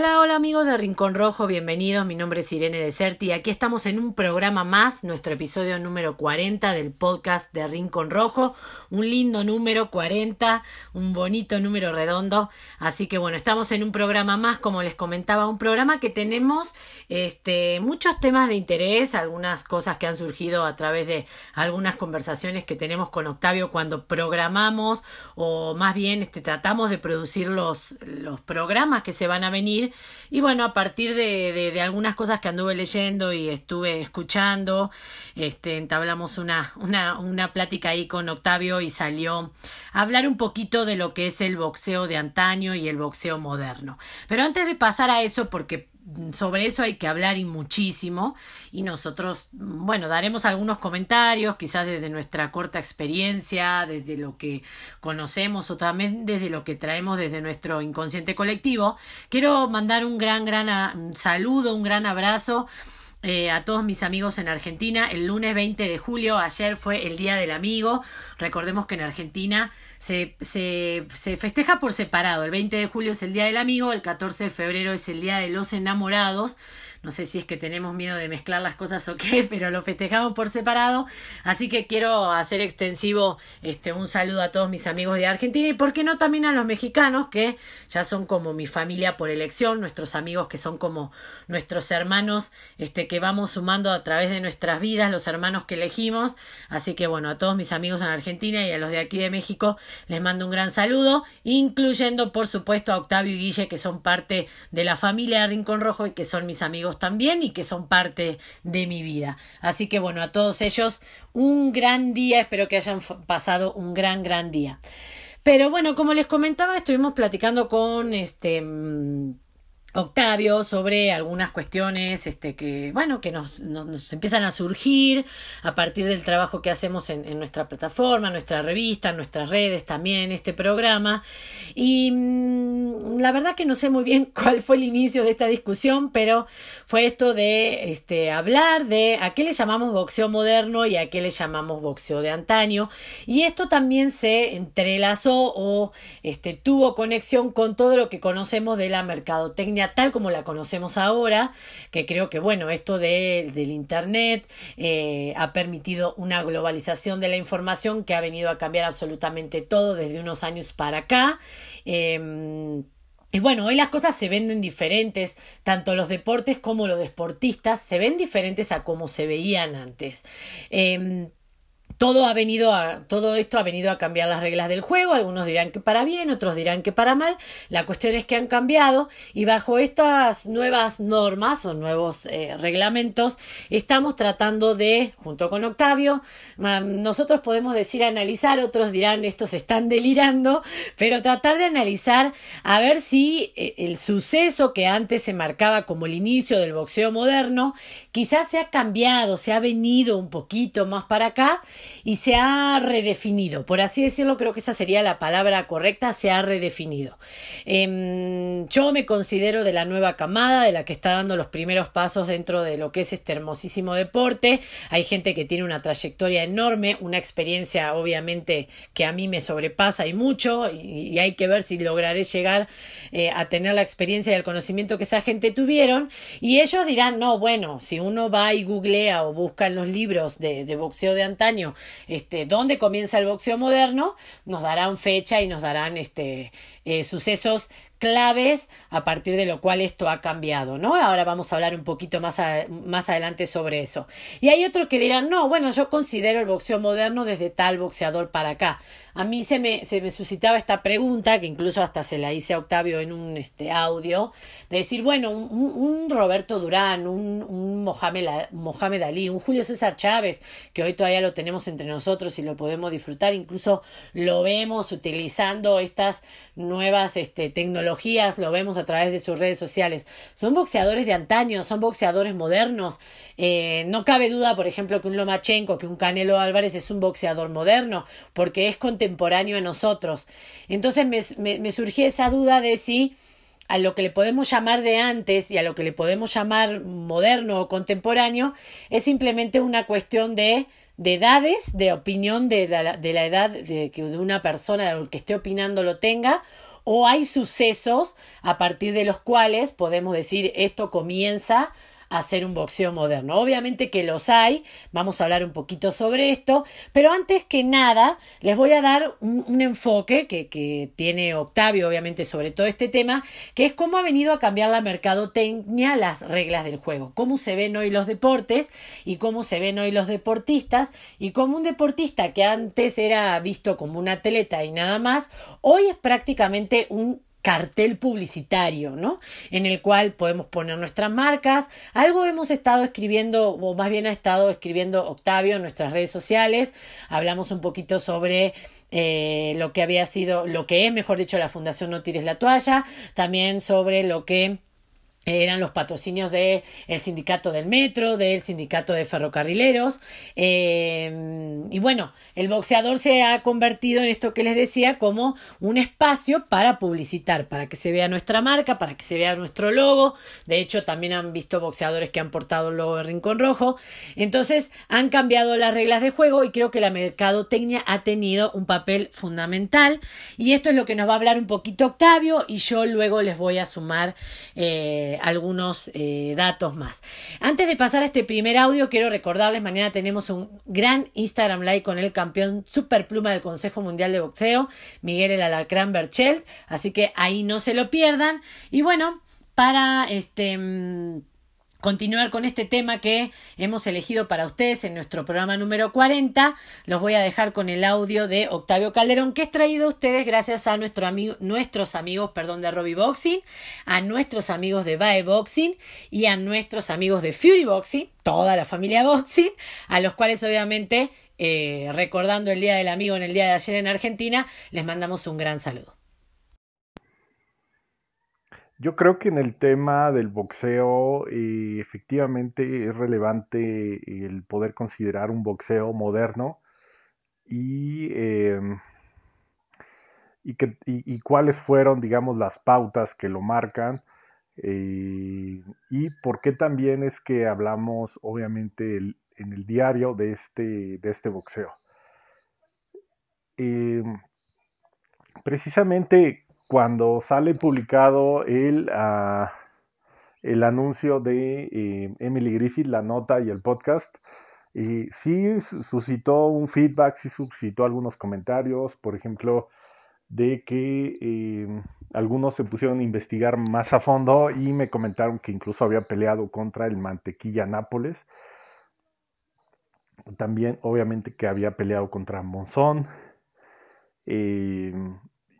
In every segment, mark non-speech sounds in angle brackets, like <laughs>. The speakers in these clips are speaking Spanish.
Hola, hola amigos de Rincón Rojo, bienvenidos. Mi nombre es Irene Deserti y aquí estamos en un programa más, nuestro episodio número 40 del podcast de Rincón Rojo. Un lindo número 40, un bonito número redondo. Así que bueno, estamos en un programa más, como les comentaba, un programa que tenemos este, muchos temas de interés, algunas cosas que han surgido a través de algunas conversaciones que tenemos con Octavio cuando programamos o más bien este, tratamos de producir los, los programas que se van a venir y bueno, a partir de, de, algunas cosas que anduve leyendo y estuve escuchando, este, entablamos una, una, una plática ahí con Octavio y salió a hablar un poquito de lo que es el boxeo de antaño y el boxeo moderno. Pero antes de pasar a eso, porque sobre eso hay que hablar y muchísimo y nosotros, bueno, daremos algunos comentarios, quizás desde nuestra corta experiencia, desde lo que conocemos o también desde lo que traemos desde nuestro inconsciente colectivo. Quiero mandar un gran, gran saludo, un gran abrazo eh, a todos mis amigos en Argentina. El lunes 20 de julio, ayer fue el Día del Amigo. Recordemos que en Argentina se, se, se festeja por separado. El 20 de julio es el Día del Amigo, el 14 de febrero es el Día de los Enamorados. No sé si es que tenemos miedo de mezclar las cosas o qué, <laughs> pero lo festejamos por separado. Así que quiero hacer extensivo este, un saludo a todos mis amigos de Argentina y, ¿por qué no, también a los mexicanos que ya son como mi familia por elección, nuestros amigos que son como nuestros hermanos este, que vamos sumando a través de nuestras vidas, los hermanos que elegimos. Así que, bueno, a todos mis amigos en Argentina y a los de aquí de México les mando un gran saludo, incluyendo, por supuesto, a Octavio y Guille, que son parte de la familia de Rincón Rojo y que son mis amigos también y que son parte de mi vida. Así que bueno, a todos ellos un gran día, espero que hayan pasado un gran, gran día. Pero bueno, como les comentaba, estuvimos platicando con este mm, Octavio sobre algunas cuestiones este, que, bueno, que nos, nos, empiezan a surgir a partir del trabajo que hacemos en, en, nuestra plataforma, nuestra revista, nuestras redes también, este programa. Y mmm, la verdad que no sé muy bien <laughs> cuál fue el inicio de esta discusión, pero fue esto de este, hablar de a qué le llamamos boxeo moderno y a qué le llamamos boxeo de antaño. Y esto también se entrelazó o este, tuvo conexión con todo lo que conocemos de la mercadotecnia tal como la conocemos ahora, que creo que bueno, esto de, del Internet eh, ha permitido una globalización de la información que ha venido a cambiar absolutamente todo desde unos años para acá. Eh, y bueno, hoy las cosas se venden diferentes, tanto los deportes como los deportistas se ven diferentes a como se veían antes. Eh, todo ha venido a, todo esto ha venido a cambiar las reglas del juego, algunos dirán que para bien, otros dirán que para mal, la cuestión es que han cambiado y bajo estas nuevas normas o nuevos eh, reglamentos estamos tratando de, junto con Octavio, nosotros podemos decir analizar, otros dirán estos están delirando, pero tratar de analizar a ver si eh, el suceso que antes se marcaba como el inicio del boxeo moderno, quizás se ha cambiado, se ha venido un poquito más para acá y se ha redefinido, por así decirlo, creo que esa sería la palabra correcta, se ha redefinido. Eh, yo me considero de la nueva camada, de la que está dando los primeros pasos dentro de lo que es este hermosísimo deporte. Hay gente que tiene una trayectoria enorme, una experiencia obviamente que a mí me sobrepasa y mucho, y, y hay que ver si lograré llegar eh, a tener la experiencia y el conocimiento que esa gente tuvieron. Y ellos dirán, no, bueno, si uno va y googlea o busca en los libros de, boxeo de antaño, este, dónde comienza el boxeo moderno, nos darán fecha y nos darán este, eh, sucesos claves a partir de lo cual esto ha cambiado, ¿no? Ahora vamos a hablar un poquito más, más adelante sobre eso. Y hay otros que dirán, no, bueno, yo considero el boxeo moderno desde tal boxeador para acá. A mí se me, se me suscitaba esta pregunta, que incluso hasta se la hice a Octavio en un este, audio, de decir, bueno, un, un Roberto Durán, un, un Mohamed, Mohamed Ali, un Julio César Chávez, que hoy todavía lo tenemos entre nosotros y lo podemos disfrutar, incluso lo vemos utilizando estas nuevas este, tecnologías, lo vemos a través de sus redes sociales. Son boxeadores de antaño, son boxeadores modernos. Eh, no cabe duda, por ejemplo, que un Lomachenko, que un Canelo Álvarez es un boxeador moderno, porque es contemporáneo a nosotros. Entonces me, me, esa duda de si a lo que le podemos llamar de antes y a lo que le podemos llamar moderno o contemporáneo es simplemente una cuestión de de edades, de opinión de la, edad de que de una persona de que esté opinando lo tenga, o hay sucesos a partir de los cuales podemos decir esto comienza hacer un boxeo moderno. Obviamente que los hay, vamos a hablar un poquito sobre esto, pero antes que nada les voy a dar un, enfoque que, que, tiene Octavio, obviamente, sobre todo este tema, que es cómo ha venido a cambiar la mercadotecnia las reglas del juego, cómo se ven hoy los deportes y cómo se ven hoy los deportistas y cómo un deportista que antes era visto como un atleta y nada más, hoy es prácticamente un cartel publicitario, ¿no? En el cual podemos poner nuestras marcas. Algo hemos estado escribiendo, o más bien ha estado escribiendo Octavio en nuestras redes sociales. Hablamos un poquito sobre eh, lo que había sido, lo que es, mejor dicho, la Fundación No Tires la Toalla. También sobre lo que eran los patrocinios del el sindicato del metro, del sindicato de ferrocarrileros. Eh, y bueno, el boxeador se ha convertido en esto que les decía como un espacio para publicitar, para que se vea nuestra marca, para que se vea nuestro logo. De hecho, también han visto boxeadores que han portado el logo de Rincón Rojo. Entonces, han cambiado las reglas de juego y creo que la mercadotecnia ha tenido un papel fundamental. Y esto es lo que nos va a hablar un poquito Octavio y yo luego les voy a sumar. Eh, algunos eh, datos más. Antes de pasar a este primer audio, quiero recordarles, mañana tenemos un gran Instagram Live con el campeón superpluma del Consejo Mundial de Boxeo, Miguel El Alacrán Berchel, así que ahí no se lo pierdan. Y bueno, para este mm, continuar con este tema que hemos elegido para ustedes en nuestro programa número 40. Los voy a dejar con el audio de Octavio Calderón, que es traído a ustedes gracias a nuestro amigo, nuestros amigos perdón, de Robbie Boxing, a nuestros amigos de Vae Boxing y a nuestros amigos de Fury Boxing, toda la familia Boxing, a los cuales obviamente, eh, recordando el Día del Amigo en el día de ayer en Argentina, les mandamos un gran saludo. Yo creo que en el tema del boxeo eh, efectivamente es relevante el poder considerar un boxeo moderno y, em, y, que, y, cuáles fueron, digamos, las pautas que lo marcan eh, y por qué también es que hablamos, obviamente, en el diario de este, de este boxeo. Em, precisamente cuando sale publicado el, ah, el anuncio de eh, Emily Griffith, la nota y el podcast, y sí suscitó un feedback, sí suscitó algunos comentarios, por ejemplo, de que eh, algunos se pusieron a investigar más a fondo y me comentaron que incluso había peleado contra el Mantequilla Nápoles. También, obviamente, que había peleado contra Monzón. Eh,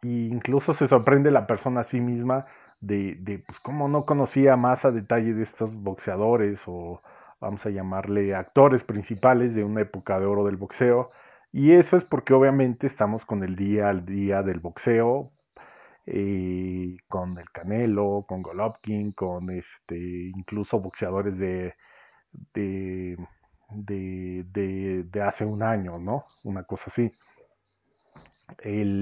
incluso se sorprende la persona a sí misma de, de pues cómo no conocía más a detalle de estos boxeadores o vamos a llamarle actores principales de una época de oro del boxeo. Y eso es porque obviamente estamos con el día al día del boxeo, eh, con el Canelo, con Golovkin, con este, incluso boxeadores de, de, de, de hace un año, ¿no? Una cosa así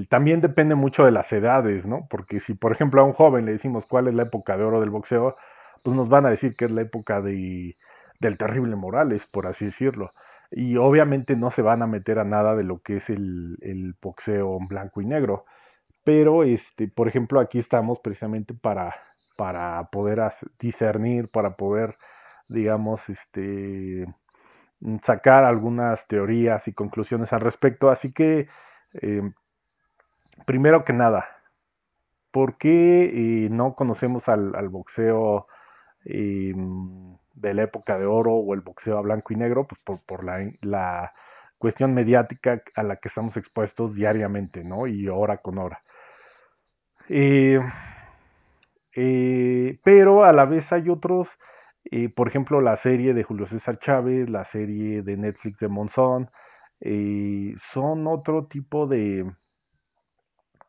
también depende mucho de las edades, ¿no? Porque si, por ejemplo, a un joven le decimos cuál es la época de oro del boxeo, pues nos van a decir que es la época de, del terrible Morales, por así decirlo. Y obviamente no se van a meter a nada de lo que es el, el boxeo blanco y negro. Pero, este, por ejemplo, aquí estamos precisamente para, para poder discernir, para poder, digamos, este, sacar algunas teorías y conclusiones al respecto. Así que Em, primero que nada, ¿por qué eh, no conocemos al, boxeo em, de la época de oro o el boxeo a blanco y negro? Pues por, la, cuestión mediática a la que estamos expuestos diariamente, ¿no? Y hora con hora. Eh, eh, pero a la vez hay otros, por ejemplo, la serie de Julio César Chávez, la serie de Netflix de Monzón, eh, son otro tipo de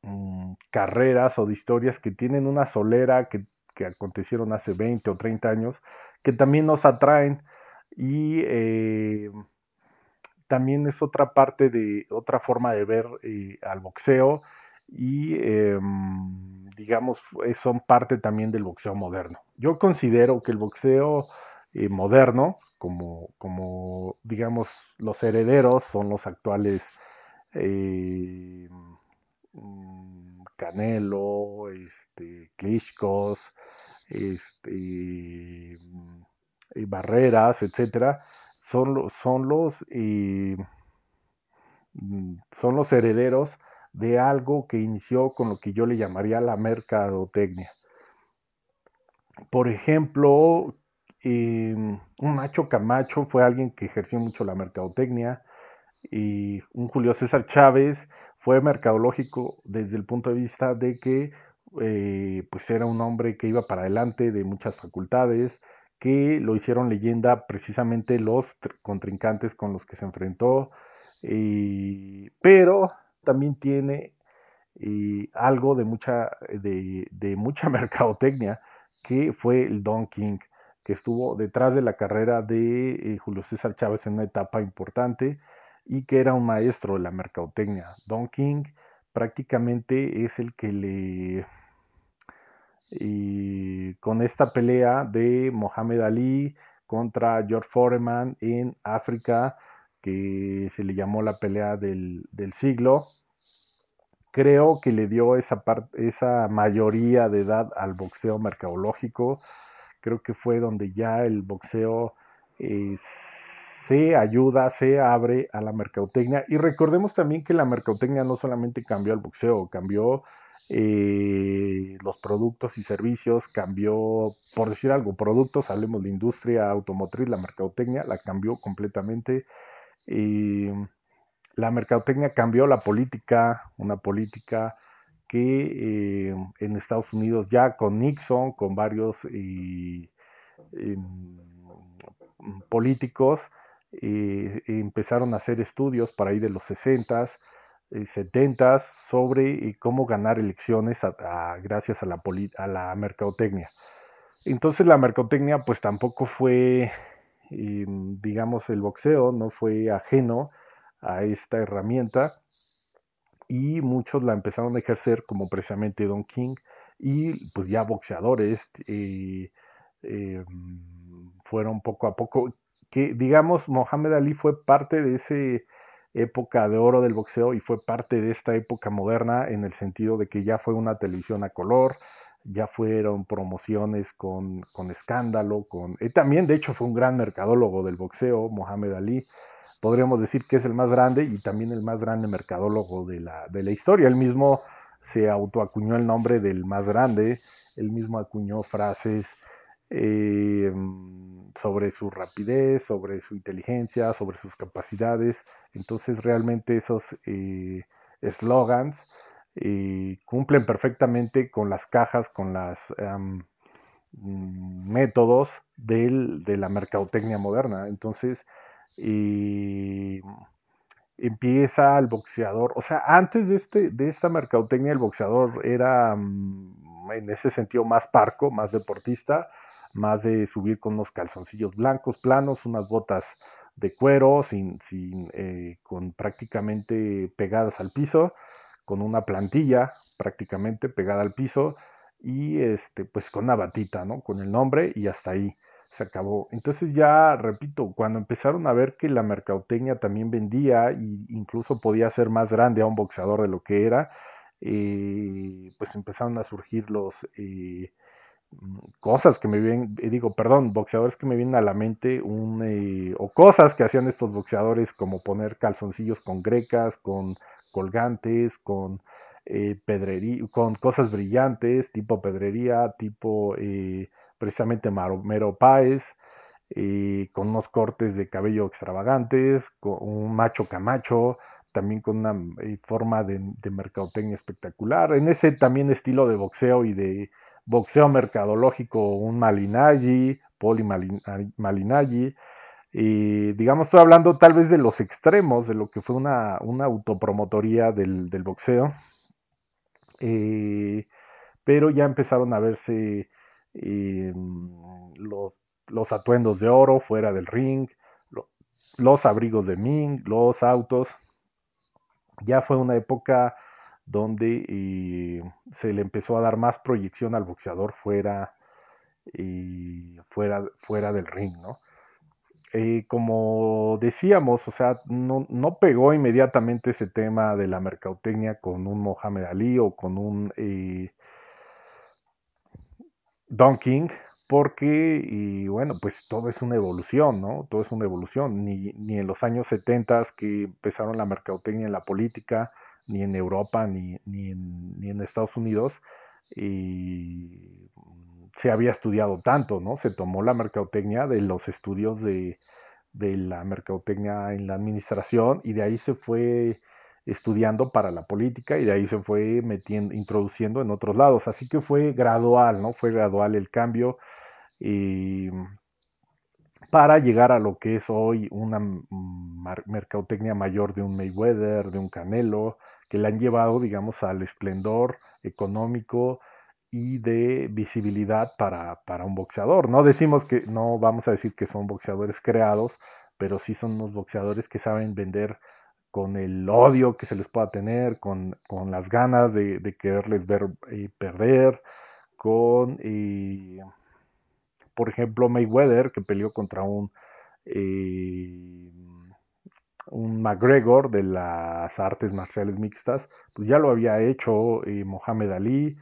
mm, carreras o de historias que tienen una solera que, acontecieron hace 20 o 30 años, que también nos atraen y eh, también es otra parte de otra forma de ver eh, al boxeo y em, digamos son parte también del boxeo moderno. Yo considero que el boxeo moderno como, como digamos, los herederos son los actuales eh, Canelo, este, Klitschkos, este, Barreras, etcétera, son, son los son los herederos de algo que inició con lo que yo le llamaría la mercadotecnia. Por ejemplo, em, un macho Camacho fue alguien que ejerció mucho la mercadotecnia y un Julio César Chávez fue mercadológico desde el punto de vista de que eh, pues era un hombre que iba para adelante de muchas facultades, que lo hicieron leyenda precisamente los contrincantes con los que se enfrentó, pero también tiene algo de mucha, de, mucha <laughs> mercadotecnia, que fue el Don King, que estuvo detrás de la carrera de eh, Julio César Chávez en una etapa importante y que era un maestro de la mercadotecnia. Don King prácticamente es el que le... con esta pelea de Mohamed Ali contra George Foreman en África, que se le llamó la pelea del, siglo, creo que le dio esa, esa mayoría de edad al boxeo mercadológico. Creo que fue donde ya el boxeo eh, se ayuda, se abre a la mercadotecnia. Y recordemos también que la mercadotecnia no solamente cambió el boxeo, cambió eh, los productos y servicios, cambió, por decir algo, productos, hablemos de industria automotriz, la mercadotecnia la cambió completamente. Y la mercadotecnia cambió la política, una política que eh, en Estados Unidos ya con Nixon, con varios eh, políticos, eh, empezaron a hacer estudios para ahí de los 60s, 70s sobre cómo ganar elecciones gracias a la, a la mercadotecnia. Entonces la mercadotecnia pues tampoco fue digamos, el boxeo no fue ajeno a esta herramienta y muchos la empezaron a ejercer como precisamente Don King y pues ya boxeadores eh, eh, fueron poco a poco que digamos Mohamed Ali fue parte de esa época de oro del boxeo y fue parte de esta época moderna en el sentido de que ya fue una televisión a color, ya fueron promociones con, escándalo, con... también, de hecho, fue un gran mercadólogo del boxeo, Mohamed Ali. Podríamos decir que es el más grande y también el más grande mercadólogo de la, de la historia. Él mismo se autoacuñó el nombre del más grande, él mismo acuñó frases eh, sobre su rapidez, sobre su inteligencia, sobre sus capacidades. Entonces realmente esos eh, eslogans cumplen perfectamente con las cajas, con los mm, métodos de la mercadotecnia moderna. Entonces, empieza el boxeador, o sea, antes de, este, de esta mercadotecnia el boxeador era mm, en ese sentido más parco, más deportista, más de subir con unos calzoncillos blancos planos, unas botas de cuero, sin, sin eh, con prácticamente pegadas al piso, con una plantilla prácticamente pegada al piso y este pues con una batita, ¿no? Con el nombre y hasta ahí se acabó. Entonces ya, repito, cuando empezaron a ver que la mercadotecnia también vendía e incluso podía ser más grande a un boxeador de lo que era, eh, pues empezaron a surgir los eh, cosas que me vienen, eh, digo, perdón, boxeadores que me vienen a la mente, un, o cosas que hacían estos boxeadores como poner calzoncillos con grecas, con colgantes, con eh, pedrería, con cosas brillantes, tipo pedrería, tipo eh, precisamente Mero Páez, eh, con unos cortes de cabello extravagantes, con un macho camacho, también con una forma de, mercadotecnia espectacular. En ese también estilo de boxeo y de boxeo mercadológico, un Malinaggi, Poli Malinaggi, y digamos, estoy hablando tal vez de los extremos de lo que fue una, autopromotoría del, boxeo. Eh, pero ya empezaron a verse eh, los, atuendos de oro fuera del ring, los abrigos de Ming, los autos. Ya fue una época donde eh, se le empezó a dar más proyección al boxeador fuera, fuera, fuera del ring, ¿no? eh, como decíamos, o sea, no, no, pegó inmediatamente ese tema de la mercadotecnia con un Mohamed Ali o con un eh, Don King, porque, y bueno, pues todo es una evolución, ¿no? Todo es una evolución. Ni, ni en los años 70 que empezaron la mercadotecnia en la política, ni en Europa, ni, ni, en, ni en Estados Unidos, y se había estudiado tanto, ¿no? Se tomó la mercadotecnia de los estudios de, de la mercadotecnia en la administración y de ahí se fue estudiando para la política y de ahí se fue metiendo, introduciendo en otros lados. Así que fue gradual, ¿no? Fue gradual el cambio para llegar a lo que es hoy una mercadotecnia mayor de un Mayweather, de un Canelo, que le han llevado, digamos, al esplendor económico y de visibilidad para, para un boxeador. No decimos que, no vamos a decir que son boxeadores creados, pero sí son unos boxeadores que saben vender con el odio que se les pueda tener, con, con las ganas de, de quererles ver eh, perder, con, eh, por ejemplo, Mayweather, que peleó contra un, eh, un McGregor de las artes marciales mixtas, pues ya lo había hecho Mohamed Ali,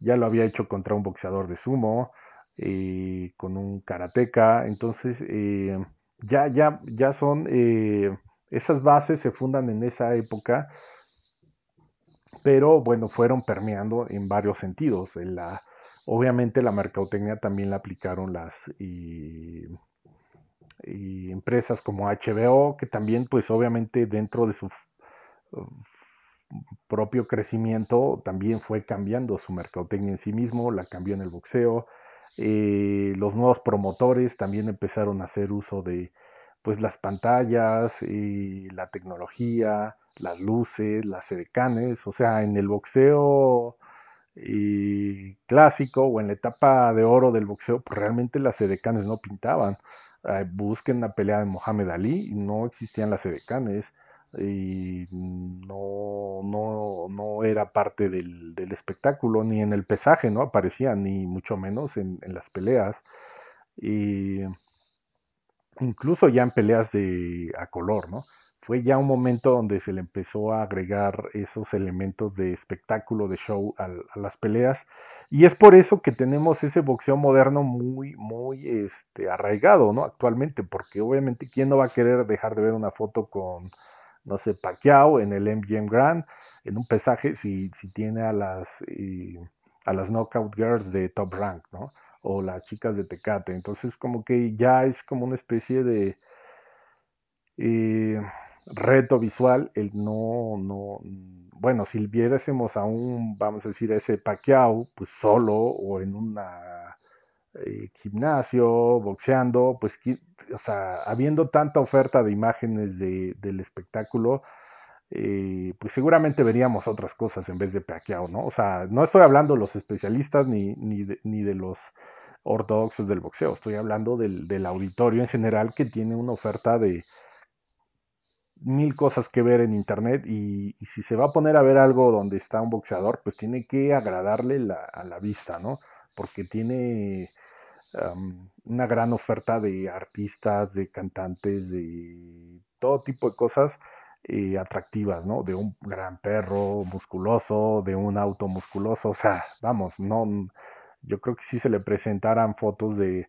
ya lo había hecho contra un boxeador de sumo, con un karateca, entonces ya, ya, ya son esas bases se fundan en esa época, pero bueno, fueron permeando en varios sentidos. la, obviamente la mercadotecnia también la aplicaron las empresas como HBO, que también pues obviamente dentro de su propio crecimiento también fue cambiando su mercadotecnia en sí mismo, la cambió en el boxeo. Eh, los nuevos promotores también empezaron a hacer uso de, pues las pantallas, y la tecnología, las luces, las edecanes, o sea, en el boxeo y clásico o en la etapa de oro del boxeo, pues realmente las edecanes no pintaban. Eh, busquen la pelea de Mohamed Ali no existían las edecanes y no, no, no era parte del, del, espectáculo, ni en el pesaje no aparecía, ni mucho menos en, en las peleas. Y incluso ya en peleas de a color, ¿no? Fue ya un momento donde se le empezó a agregar esos elementos de espectáculo, de show a, las peleas. Y es por eso que tenemos ese boxeo moderno muy, muy este, arraigado, ¿no? Actualmente, porque obviamente, ¿quién no va a querer dejar de ver una foto con, no sé, Pacquiao en el MGM Grand, en un pesaje, si, si tiene a las, eh, a las Knockout Girls de Top Rank, ¿no? o las chicas de Tecate. Entonces como que ya es como una especie de eh, reto visual el no, no, bueno, si viéramos a un, vamos a decir, a ese Pacquiao, pues solo o en una eh, gimnasio, boxeando, pues, o sea, habiendo tanta oferta de imágenes de, del espectáculo, eh, pues seguramente veríamos otras cosas en vez de Pacquiao, ¿no? O sea, no estoy hablando de los especialistas ni, ni, de, ni de los ortodoxos del boxeo, estoy hablando del, del, auditorio en general que tiene una oferta de mil cosas que ver en internet y, si se va a poner a ver algo donde está un boxeador, pues tiene que agradarle a la vista, ¿no? Porque tiene una gran oferta de artistas, de cantantes, de todo tipo de cosas eh, atractivas, ¿no? De un gran perro musculoso, de un auto musculoso, o sea, vamos, no, yo creo que si se le presentaran fotos de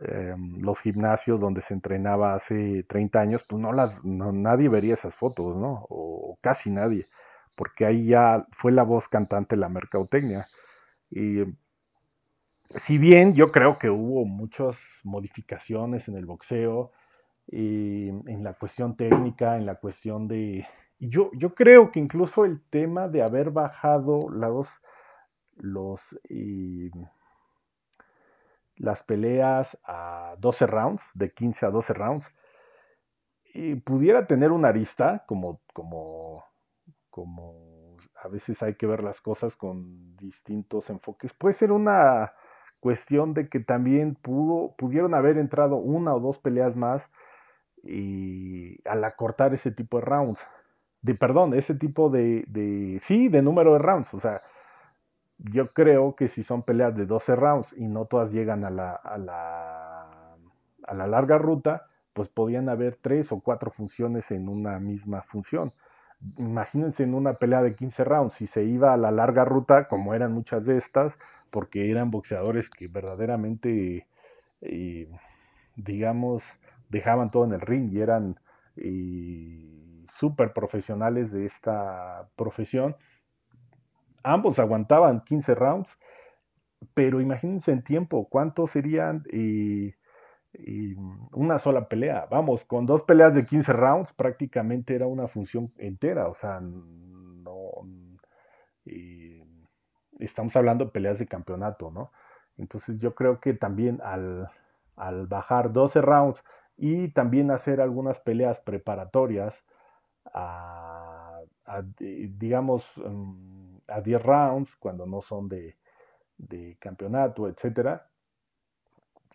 eh, los gimnasios donde se entrenaba hace 30 años, pues no las, no, nadie vería esas fotos, ¿no? O, casi nadie, porque ahí ya fue la voz cantante la mercadotecnia. Y si bien yo creo que hubo muchas modificaciones en el boxeo, en la cuestión técnica, en la cuestión de... Yo, yo creo que incluso el tema de haber bajado los, los, las peleas a 12 rounds, de 15 a 12 rounds, y pudiera tener una arista, como, como, como a veces hay que ver las cosas con distintos enfoques. Puede ser una cuestión de que también pudo, pudieron haber entrado una o dos peleas más y al acortar ese tipo de rounds, de perdón, ese tipo de, de, sí, de número de rounds, o sea, yo creo que si son peleas de 12 rounds y no todas llegan a la, a la, a la larga ruta, pues podían haber tres o cuatro funciones en una misma función. Imagínense en una pelea de 15 rounds, si se iba a la larga ruta, como eran muchas de estas, porque eran boxeadores que verdaderamente, eh, digamos, dejaban todo en el ring y eran eh, súper profesionales de esta profesión. Ambos aguantaban 15 rounds, pero imagínense en tiempo, ¿cuántos serían una sola pelea? Vamos, con dos peleas de 15 rounds prácticamente era una función entera, o sea, no estamos hablando de peleas de campeonato, ¿no? Entonces yo creo que también al, bajar 12 rounds y también hacer algunas peleas preparatorias a, digamos, mm, a 10 rounds, cuando no son de, campeonato, etcétera,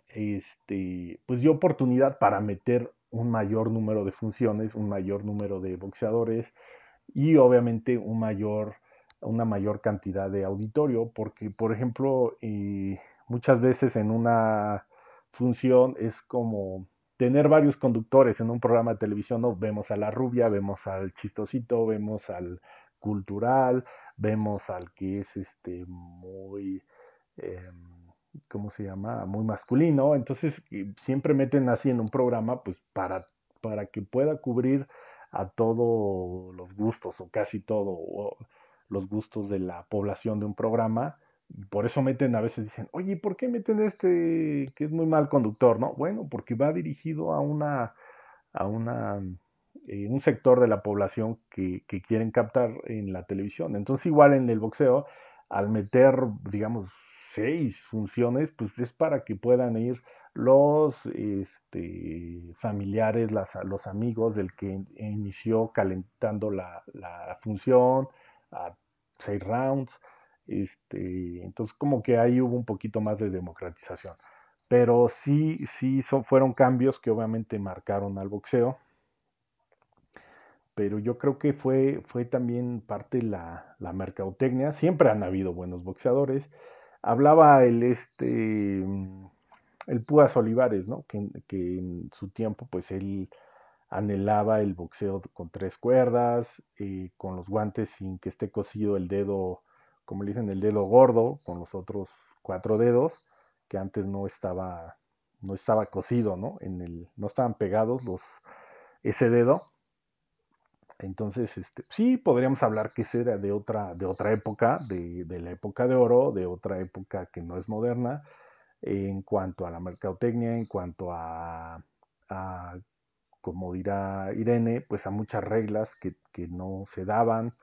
este, pues dio oportunidad para meter un mayor número de funciones, un mayor número de boxeadores y obviamente un mayor una mayor cantidad de auditorio, porque, por ejemplo, eh, muchas veces en una función es como tener varios conductores en un programa de televisión, ¿no? Vemos a la rubia, vemos al chistosito, vemos al cultural, vemos al que es este muy, em, ¿cómo se llama? Muy masculino. Entonces, siempre meten así en un programa, pues para, para que pueda cubrir a todos los gustos o casi todo los gustos de la población de un programa. Y por eso meten, a veces dicen, oye, ¿por qué meten este que es muy mal conductor? No, bueno, porque va dirigido a una, a una, eh, un sector de la población que, quieren captar en la televisión. Entonces, igual en el boxeo, al meter, digamos, seis funciones, pues es para que puedan ir los este, familiares, los amigos del que inició calentando la, función, a seis rounds. Este, entonces como que ahí hubo un poquito más de democratización. Pero sí, sí fueron cambios que obviamente marcaron al boxeo. Pero yo creo que fue, fue también parte la, la mercadotecnia. Siempre han habido buenos boxeadores. Hablaba el este el Púas Olivares, ¿no? Que, que en su tiempo, pues él anhelaba el boxeo con tres cuerdas, eh, con los guantes sin que esté cosido el dedo, como le dicen, el dedo gordo, con los otros cuatro dedos, que antes no estaba, no estaba cosido, ¿no? En el, no estaban pegados los, ese dedo. Entonces, este, sí, podríamos hablar que ese era de otra, de otra época, de, la época de oro, de otra época que no es moderna, en cuanto a la mercadotecnia, en cuanto a, a como dirá Irene, pues a muchas reglas que, no se daban,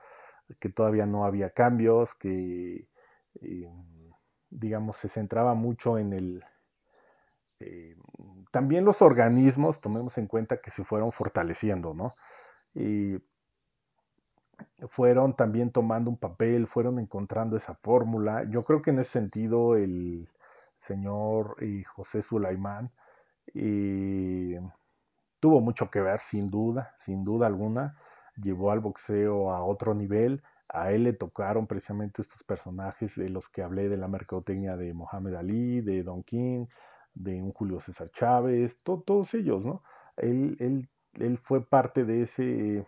que todavía no había cambios, que eh, digamos se centraba mucho en el... Eh, también los organismos, tomemos en cuenta que se fueron fortaleciendo, ¿no? Fueron también tomando un papel, fueron encontrando esa fórmula. Yo creo que en ese sentido el señor eh, José Sulaimán tuvo mucho que ver, sin duda, sin duda alguna. Llevó al boxeo a otro nivel. A él le tocaron precisamente estos personajes de los que hablé de la mercadotecnia de Mohamed Ali, de Don King, de un Julio César Chávez, todos ellos, ¿no? Él, fue parte de ese,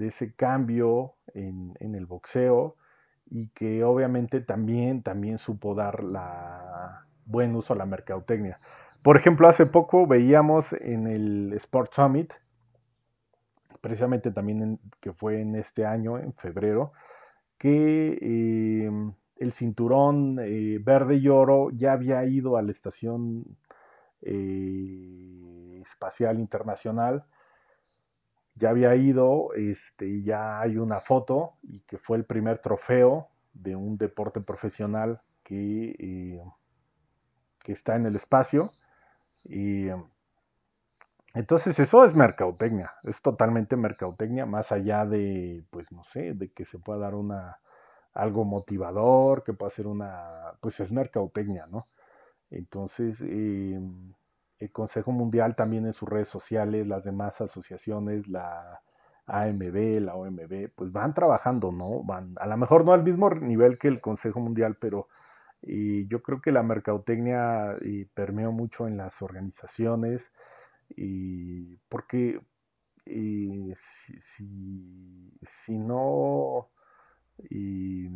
de ese cambio en, en, el boxeo y que obviamente también, también supo dar la buen uso a la mercadotecnia. Por ejemplo, hace poco veíamos en el Sport Summit, precisamente también que fue en este año, en febrero, que em, el cinturón eh, verde y oro ya había ido a la Estación eh, Espacial Internacional, ya había ido, este, ya hay una foto y que fue el primer trofeo de un deporte profesional que, eh, que está en el espacio y entonces eso es mercadotecnia, es totalmente mercadotecnia, más allá de, pues no sé, de que se pueda dar una algo motivador, que pueda ser una, pues es mercadotecnia, ¿no? Entonces, em, el Consejo Mundial también en sus redes sociales, las demás asociaciones, la AMB, la OMB, pues van trabajando, ¿no? Van, a lo mejor no al mismo nivel que el Consejo Mundial, pero y yo creo que la mercadotecnia permeó mucho en las organizaciones Y porque y si, si, no y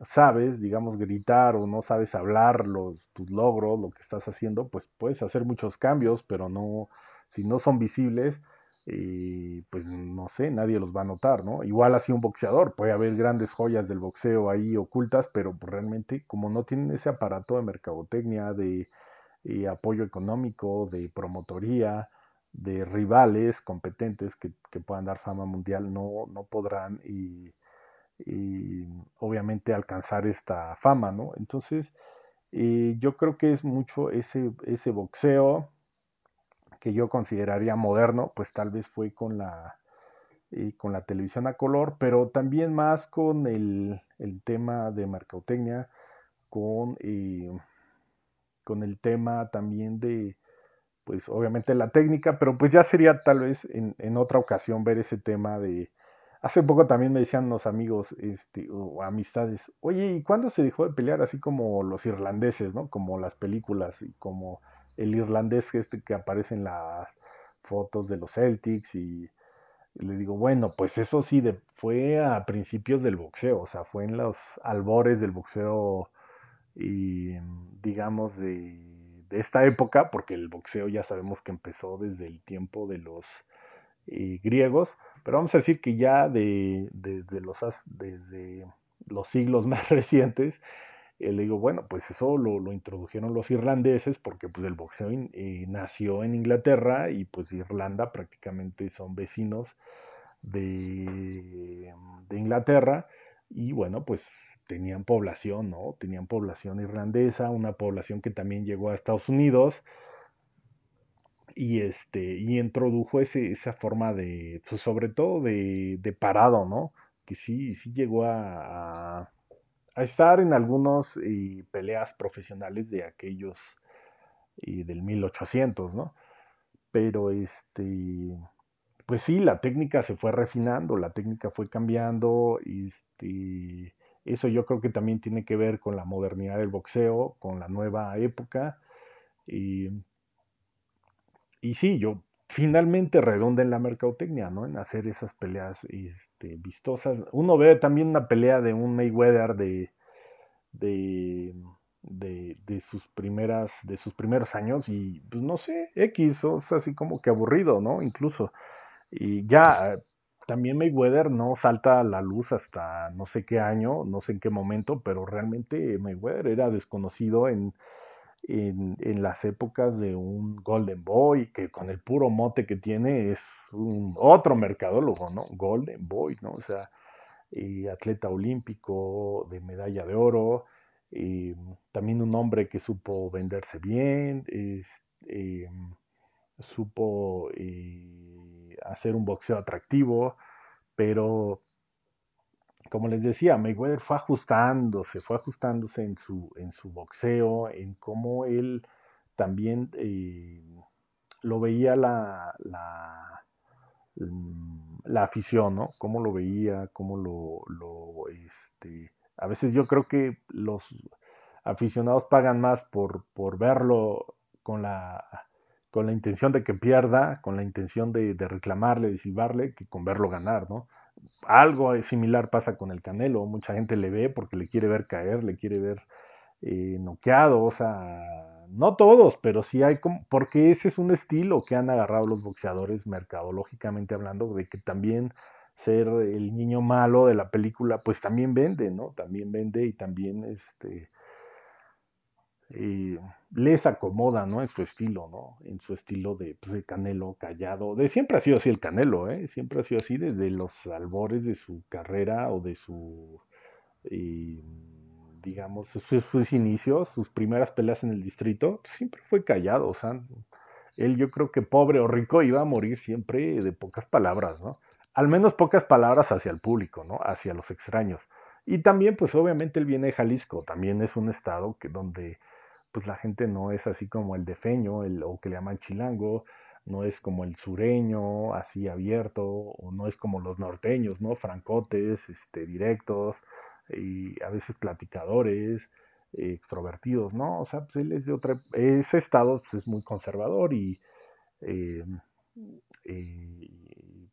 sabes, digamos, gritar o no sabes hablar los, tus logros, lo que estás haciendo, pues puedes hacer muchos cambios, pero no, si no son visibles, y pues no sé, nadie los va a notar, ¿no? Igual así un boxeador, puede haber grandes joyas del boxeo ahí ocultas, pero pues, realmente como no tienen ese aparato de mercadotecnia, de eh, apoyo económico, de promotoría, de rivales competentes que, puedan dar fama mundial, no, no podrán y, obviamente alcanzar esta fama, ¿no? Entonces, eh, yo creo que es mucho ese, ese boxeo, que yo consideraría moderno, pues tal vez fue con la, eh, con la televisión a color, pero también más con el, tema de mercadotecnia, con, eh, con el tema también de, pues obviamente la técnica, pero pues ya sería tal vez en, en otra ocasión ver ese tema de... Hace poco también me decían los amigos este, o amistades, oye, ¿y cuándo se dejó de pelear así como los irlandeses, ¿no? Como las películas y como el irlandés este que aparece en las fotos de los Celtics y, le digo, bueno, pues eso sí fue a principios del boxeo, o sea, fue en los albores del boxeo y digamos de, de esta época, porque el boxeo ya sabemos que empezó desde el tiempo de los eh, griegos, pero vamos a decir que ya de, los, desde los siglos <laughs> más recientes le digo, bueno, pues eso lo, introdujeron los irlandeses porque pues el boxeo eh, nació en Inglaterra y pues Irlanda prácticamente son vecinos de, de, Inglaterra y bueno, pues tenían población, ¿no? Tenían población irlandesa, una población que también llegó a Estados Unidos y este y introdujo ese, esa forma de, pues sobre todo de, de parado, ¿no? Que sí, sí llegó a a estar en algunos peleas profesionales de aquellos y del 1800, ¿no? Pero este, pues sí, la técnica se fue refinando, la técnica fue cambiando, este, eso yo creo que también tiene que ver con la modernidad del boxeo, con la nueva época. Y, y sí, yo finalmente redonda en la mercadotecnia, ¿no? En hacer esas peleas este, vistosas. Uno ve también una pelea de un Mayweather de, de, de, sus primeras, de sus primeros años y pues no sé, X, o es así como que aburrido, ¿no? Incluso. Y ya, también Mayweather no salta a la luz hasta no sé qué año, no sé en qué momento, pero realmente Mayweather era desconocido en en, las épocas de un Golden Boy, que con el puro mote que tiene es un otro mercadólogo, ¿no? Golden Boy, ¿no? O sea, atleta olímpico de medalla de oro, también un hombre que supo venderse bien, eh, supo eh, hacer un boxeo atractivo, pero como les decía, Mayweather fue ajustándose, fue ajustándose en su, en su boxeo, en cómo él también eh, lo veía la, la, la, afición, ¿no? Cómo lo veía, cómo lo, lo, este, a veces yo creo que los aficionados pagan más por, por verlo con la, con la intención de que pierda, con la intención de, de reclamarle, de silbarle, que con verlo ganar, ¿no? Algo similar pasa con el Canelo. Mucha gente le ve porque le quiere ver caer, le quiere ver eh, noqueado. O sea, no todos, pero sí hay como. Porque ese es un estilo que han agarrado los boxeadores, mercadológicamente hablando, de que también ser el niño malo de la película, pues también vende, ¿no? También vende y también este eh, les acomoda, ¿no? En su estilo, ¿no? En su estilo de, pues, Canelo callado. De siempre ha sido así el Canelo, ¿eh? Siempre ha sido así desde los albores de su carrera o de su, eh, digamos, sus, inicios, sus primeras peleas en el distrito, siempre fue callado, o sea, él yo creo que pobre o rico iba a morir siempre de pocas palabras, ¿no? Al menos pocas palabras hacia el público, ¿no? Hacia los extraños. Y también, pues obviamente él viene de Jalisco, también es un estado que donde pues la gente no es así como el defeño, el, o que le llaman chilango, no es como el sureño, así abierto, o no es como los norteños, ¿no? Francotes, este, directos, y a veces platicadores, extrovertidos, ¿no? O sea, pues él es de otra, ese estado pues, es muy conservador y eh,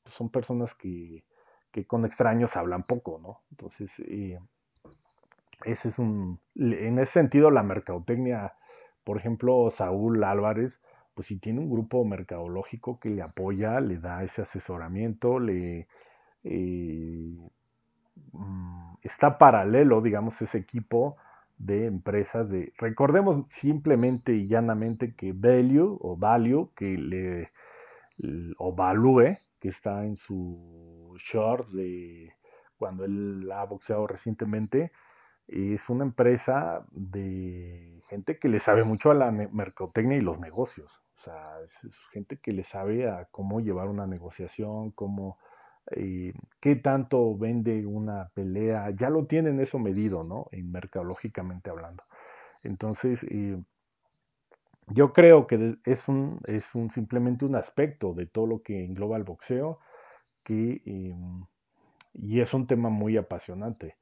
son personas que, que, con extraños hablan poco, ¿no? Entonces, ese es un, en ese sentido, la mercadotecnia, por ejemplo, Saúl Álvarez, pues si tiene un grupo mercadológico que le apoya, le da ese asesoramiento, le eh, mm, está paralelo, digamos, ese equipo de empresas de recordemos simplemente y llanamente que value o value que le o value que está en su shorts de cuando él ha boxeado recientemente es una empresa de gente que le sabe mucho a la mercadotecnia y los negocios. O sea, es, gente que le sabe a cómo llevar una negociación, cómo, eh, qué tanto vende una pelea. Ya lo tienen eso medido, ¿no? En mercadológicamente hablando. Entonces, eh, yo creo que es un, es un simplemente un aspecto de todo lo que engloba el boxeo que, em, y es un tema muy apasionante.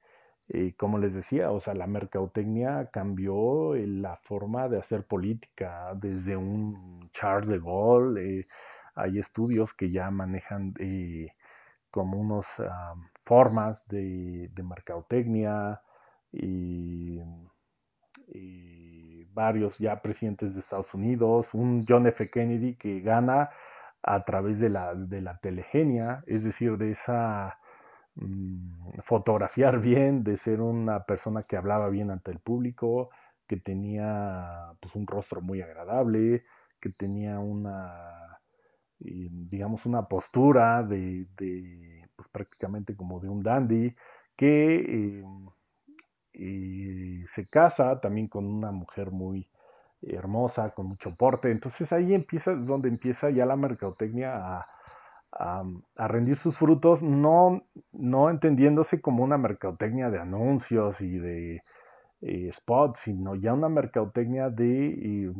Eh, como les decía, o sea, la mercadotecnia cambió eh, la forma de hacer política desde un Charles de Gaulle. Eh, hay estudios que ya manejan como unas formas de, mercadotecnia y, varios ya presidentes de Estados Unidos, un John F. Kennedy que gana a través de la, de la telegenia, es decir, de esa fotografiar <laughs> bien, de ser una persona que hablaba bien ante el público, que tenía pues un rostro muy agradable, que tenía una, eh, digamos, una postura de, pues prácticamente como de un dandy, que eh, se casa también con una mujer muy hermosa, con mucho porte. Entonces ahí empieza, donde empieza ya la mercadotecnia a, a, rendir sus frutos, no, no entendiéndose como una mercadotecnia de anuncios y de eh, spots, sino ya una mercadotecnia de eh,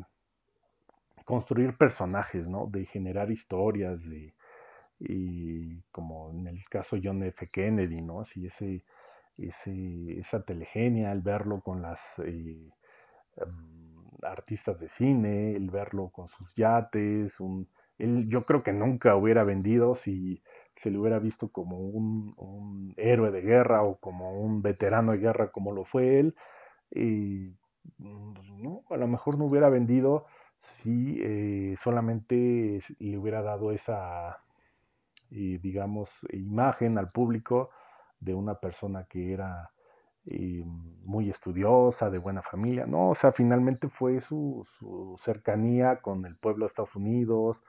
construir personajes, ¿no? de generar historias, de, y como en el caso John F. Kennedy, ¿no? Así ese, ese, esa telegenia, el verlo con las eh, em, artistas de cine, el verlo con sus yates, un, él yo creo que nunca hubiera vendido si se le hubiera visto como un, héroe de guerra o como un veterano de guerra como lo fue él. Y mm, no, a lo mejor no hubiera vendido si eh, solamente le hubiera dado esa, eh, digamos, imagen al público de una persona que era eh, muy estudiosa, de buena familia. No, o sea, finalmente fue su, su cercanía con el pueblo de Estados Unidos,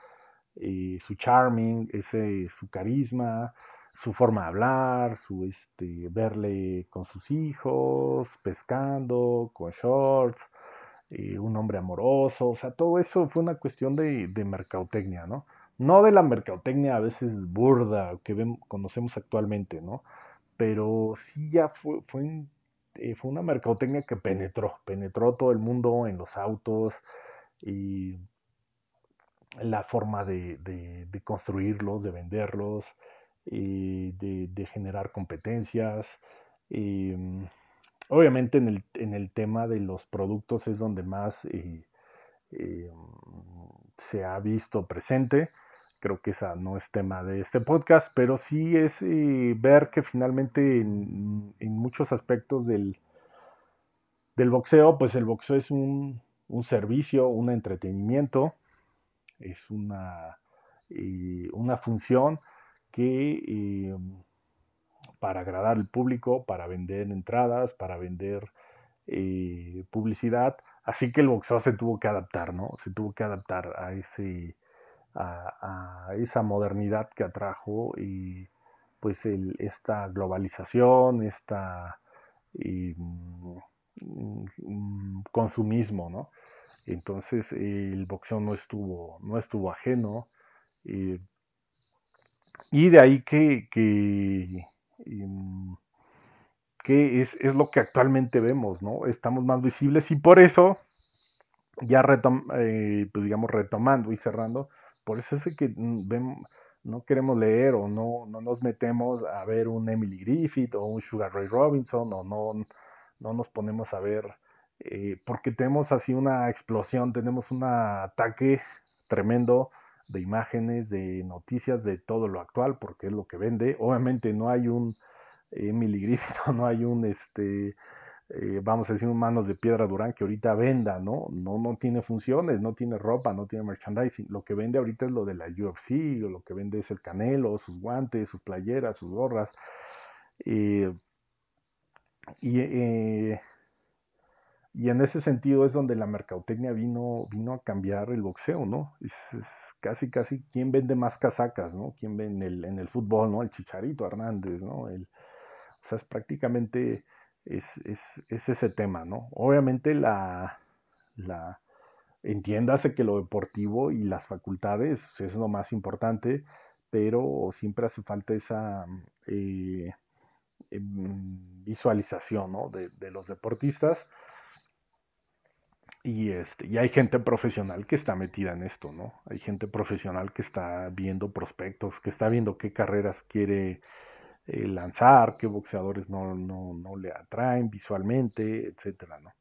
eh, su charming, ese, su carisma, su forma de hablar, su este, verle con sus hijos, pescando, con shorts, eh, un hombre amoroso, o sea, todo eso fue una cuestión de, de mercadotecnia, ¿no? No de la mercadotecnia a veces burda que conocemos actualmente, ¿no? Pero sí ya fue, fue, eh, fue una mercadotecnia que penetró, penetró todo el mundo en los autos y la forma de, construirlos, de venderlos, y de, generar competencias. Mm, obviamente en el, en el, tema de los productos es donde más eh, eh, se ha visto presente. Creo que esa no es tema de este podcast, pero sí es eh, ver que finalmente en, muchos aspectos del, del boxeo, pues el boxeo es un, un servicio, un entretenimiento es una, eh, una función que eh, para agradar al público, para vender entradas, para vender eh, publicidad, así que el boxeo se tuvo que adaptar, ¿no? Se tuvo que adaptar a ese a, esa modernidad que atrajo y pues esta globalización, esta mm, mm, consumismo, ¿no? Entonces el boxeo no estuvo, no estuvo ajeno. Eh, y de ahí que, que, em, es, lo que actualmente vemos, ¿no? Estamos más visibles y por eso, ya eh, pues digamos retomando y cerrando, por eso es que mm, no queremos leer o no, no nos metemos a ver un Emily Griffith o un Sugar Ray Robinson o no, no nos ponemos a ver eh, porque tenemos así una explosión, tenemos un ataque tremendo de imágenes, de noticias, de todo lo actual, porque es lo que vende. Obviamente no hay un Griffith, <laughs> no hay un, este, eh, vamos a decir, un manos de piedra Durán que ahorita venda, ¿no? ¿no? No tiene funciones, no tiene ropa, no tiene merchandising. Lo que vende ahorita es lo de la UFC, o lo que vende es el canelo, sus guantes, sus playeras, sus gorras. Eh, y eh, y en ese sentido es donde la mercadotecnia vino, vino a cambiar el boxeo, ¿no? Es, casi, casi, ¿quién vende más casacas, ¿no? ¿Quién vende en el, fútbol, ¿no? El Chicharito Hernández, ¿no? O sea, es prácticamente, es, es, es ese tema, ¿no? Obviamente la, la, entiéndase que lo deportivo y las facultades es lo más importante, pero siempre hace falta esa eh, em, visualización, ¿no? De los deportistas y, este, y hay gente profesional que está metida en esto, ¿no? Hay gente profesional que está viendo prospectos, que está viendo qué carreras quiere eh, lanzar, qué boxeadores no, no, no le atraen visualmente, etcétera, ¿no?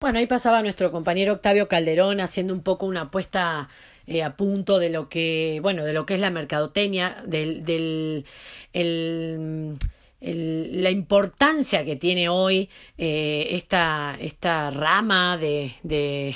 Bueno, ahí pasaba nuestro compañero Octavio Calderón haciendo un poco una apuesta eh, a punto de lo que, bueno, de lo que es la mercadotecnia, del, del el, la importancia que tiene hoy eh, esta, esta rama de, de,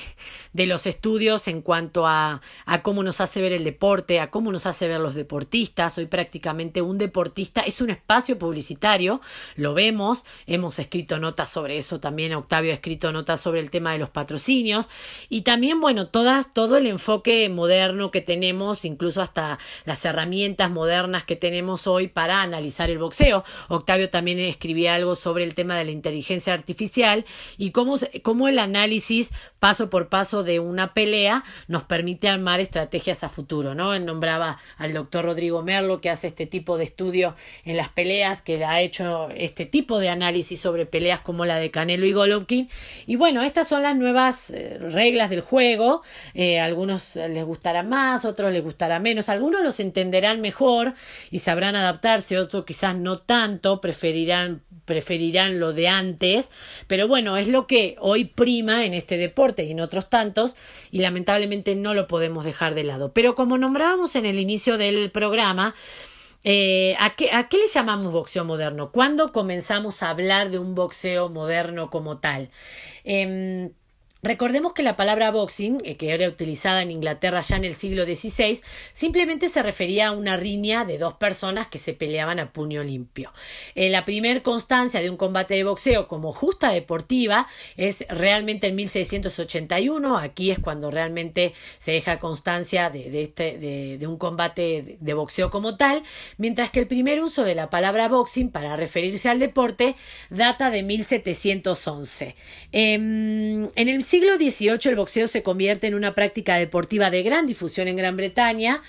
de, los estudios en cuanto a, a, cómo nos hace ver el deporte, a cómo nos hace ver los deportistas. Hoy prácticamente un deportista es un espacio publicitario, lo vemos, hemos escrito notas sobre eso también, Octavio ha escrito notas sobre el tema de los patrocinios y también, bueno, todas, todo el enfoque moderno que tenemos, incluso hasta las herramientas modernas que tenemos hoy para analizar el boxeo Octavio también escribía algo sobre el tema de la inteligencia artificial y cómo, cómo el análisis paso por paso de una pelea nos permite armar estrategias a futuro, ¿no? Él nombraba al doctor Rodrigo Merlo que hace este tipo de estudio en las peleas, que ha hecho este tipo de análisis sobre peleas como la de Canelo y Golovkin. Y bueno, estas son las nuevas eh, reglas del juego. Eh, algunos les gustará más, otros les gustará menos. Algunos los entenderán mejor y sabrán adaptarse, otros quizás no tanto preferirán, preferirán lo de antes, pero bueno, es lo que hoy prima en este deporte y en otros tantos, y lamentablemente no lo podemos dejar de lado. Pero como nombrábamos en el inicio del programa, eh, ¿a, qué, ¿A qué le llamamos boxeo moderno? ¿Cuándo comenzamos a hablar de un boxeo moderno como tal? Eh, Recordemos que la palabra boxing, eh, que era utilizada en Inglaterra ya en el siglo XVI, simplemente se refería a una riña de dos personas que se peleaban a puño limpio. Eh, la primer constancia de un combate de boxeo como justa deportiva es realmente en 1681. Aquí es cuando realmente se deja constancia de, este, de, un combate de boxeo como tal, mientras que el primer uso de la palabra boxing para referirse al deporte data de 1711. Em, en el siglo XVIII el boxeo se convierte en una práctica deportiva de gran difusión en Gran Bretaña.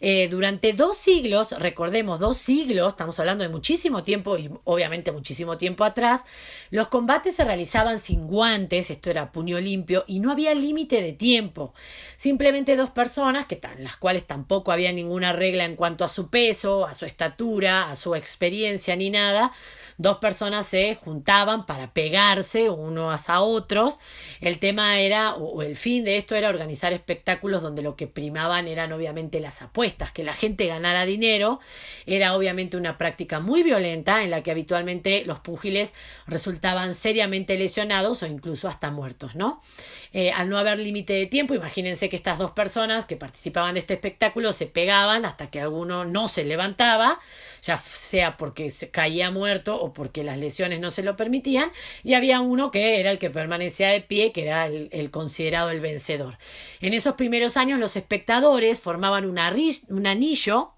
Eh, durante dos siglos, recordemos, dos siglos, estamos hablando de muchísimo tiempo y obviamente muchísimo tiempo atrás, los combates se realizaban sin guantes, esto era puño limpio, y no había límite de tiempo. Simplemente dos personas, que las cuales tampoco había ninguna regla en cuanto a su peso, a su estatura, a su experiencia ni nada, dos personas se juntaban para pegarse unos a otros. El tema era, o el fin de esto era organizar espectáculos donde lo que primaban eran obviamente las apuestas, que la gente ganara dinero. Era obviamente una práctica muy violenta en la que habitualmente los púgiles resultaban seriamente lesionados o incluso hasta muertos, ¿no? Eh, al no haber límite de tiempo, imagínense que estas dos personas que participaban de este espectáculo se pegaban hasta que alguno no se levantaba, ya sea porque se caía muerto o porque las lesiones no se lo permitían, y había uno que era el que permanecía de pie, que era el, el considerado el vencedor. En esos primeros años los espectadores formaban una, un anillo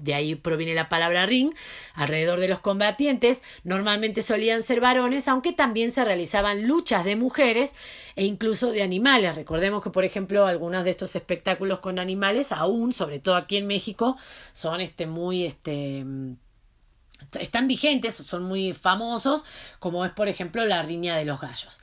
de ahí proviene la palabra ring, alrededor de los combatientes, normalmente solían ser varones, aunque también se realizaban luchas de mujeres e incluso de animales. Recordemos que, por ejemplo, algunos de estos espectáculos con animales, aún, sobre todo aquí en México, son este muy este están vigentes, son muy famosos, como es, por ejemplo, la riña de los gallos.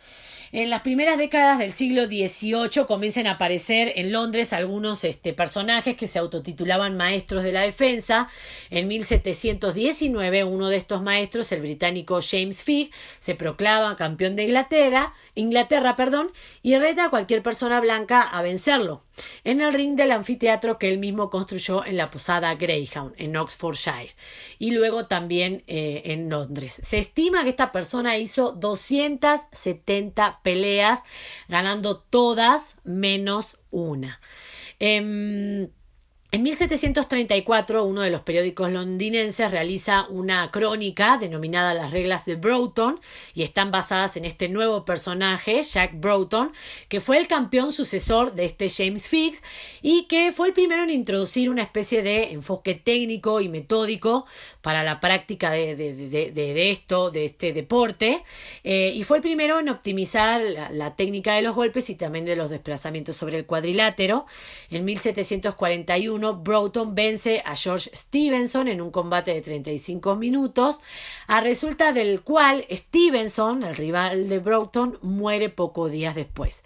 En las primeras décadas del siglo XVIII comienzan a aparecer en Londres algunos este, personajes que se autotitulaban maestros de la defensa. En 1719 uno de estos maestros, el británico James Figg, se proclama campeón de Inglaterra, Inglaterra perdón, y reta a cualquier persona blanca a vencerlo. En el ring del anfiteatro que él mismo construyó en la posada Greyhound, en Oxfordshire, y luego también eh, en Londres. Se estima que esta persona hizo 270 peleas, ganando todas menos una. Em, en 1734, uno de los periódicos londinenses realiza una crónica denominada Las reglas de Broughton y están basadas en este nuevo personaje, Jack Broughton, que fue el campeón sucesor de este James Fix y que fue el primero en introducir una especie de enfoque técnico y metódico para la práctica de, esto, de este deporte, eh, y fue el primero en optimizar la, la técnica de los golpes y también de los desplazamientos sobre el cuadrilátero. En 1741 Broughton vence a George Stevenson en un combate de 35 minutos, a resulta del cual Stevenson, el rival de Broughton, muere pocos días después.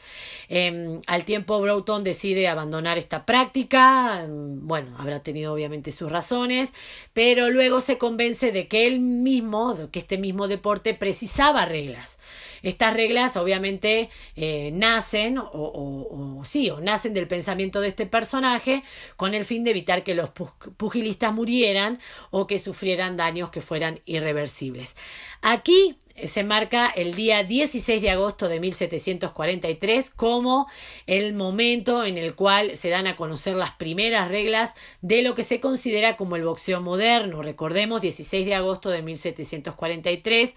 Em, al tiempo Broughton decide abandonar esta práctica, em, bueno, habrá tenido obviamente sus razones, pero luego se convence de que él mismo, que este mismo deporte precisaba reglas. Estas reglas obviamente eh, nacen o, o, sí, o nacen del pensamiento de este personaje con el fin de evitar que los pugilistas murieran o que sufrieran daños que fueran irreversibles. Aquí se marca el día 16 de agosto de 1743 como el momento en el cual se dan a conocer las primeras reglas de lo que se considera como el boxeo moderno. Recordemos, 16 de agosto de 1743,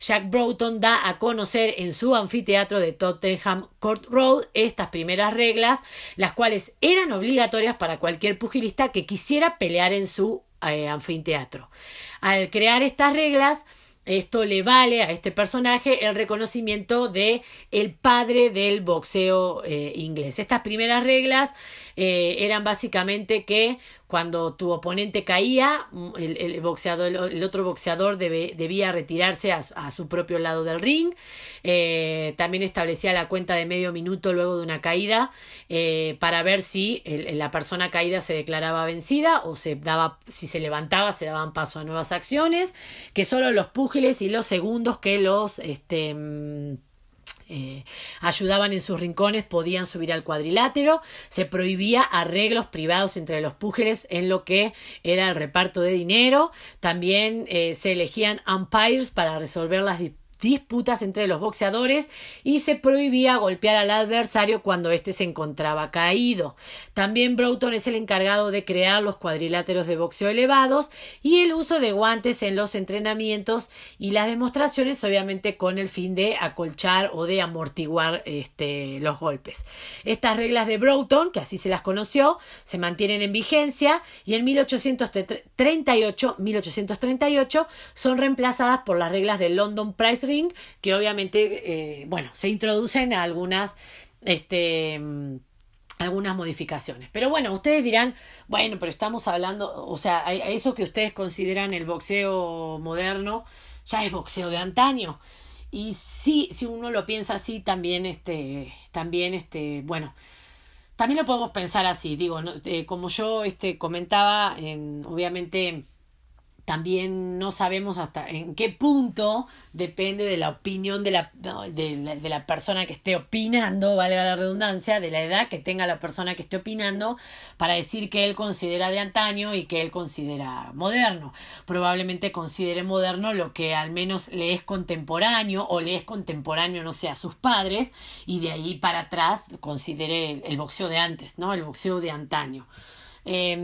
Jack Broughton da a conocer en su anfiteatro de Tottenham Court Road estas primeras reglas, las cuales eran obligatorias para cualquier pugilista que quisiera pelear en su eh, anfiteatro. Al crear estas reglas, esto le vale a este personaje el reconocimiento de el padre del boxeo eh, inglés. Estas primeras reglas eh, eran básicamente que cuando tu oponente caía, mm, el, boxeador, el otro boxeador debía retirarse a, su propio lado del ring. Eh, también establecía la cuenta de medio minuto luego de una caída eh, para ver si la persona caída se declaraba vencida o se daba, si se levantaba, se daban paso a nuevas acciones. Que solo los púgiles y los segundos que los este, mm, eh, ayudaban en sus rincones podían subir al cuadrilátero, se prohibía arreglos privados entre los púgiles en lo que era el reparto de dinero, también eh, se elegían umpires para resolver las disputas entre los boxeadores y se prohibía golpear al adversario cuando éste se encontraba caído. También Broughton es el encargado de crear los cuadriláteros de boxeo elevados y el uso de guantes en los entrenamientos y las demostraciones obviamente con el fin de acolchar o de amortiguar este, los golpes. Estas reglas de Broughton, que así se las conoció, se mantienen en vigencia y en 1838, 1838 son reemplazadas por las reglas del London Price que obviamente, eh, bueno, se introducen algunas, este, algunas modificaciones. Pero bueno, ustedes dirán, bueno, pero estamos hablando, o sea, a eso que ustedes consideran el boxeo moderno, ya es boxeo de antaño. Y sí, si uno lo piensa así, también, este, también, este, bueno, también lo podemos pensar así. Digo, eh, como yo, este, comentaba, en, obviamente, también no sabemos hasta en qué punto depende de la opinión de la, de la, persona que esté opinando, valga la redundancia, de la edad que tenga la persona que esté opinando, para decir que él considera de antaño y que él considera moderno. Probablemente considere moderno lo que al menos le es contemporáneo o le es contemporáneo, no sé, a sus padres, y de ahí para atrás considere el, el boxeo de antes, ¿no? El boxeo de antaño. Eh,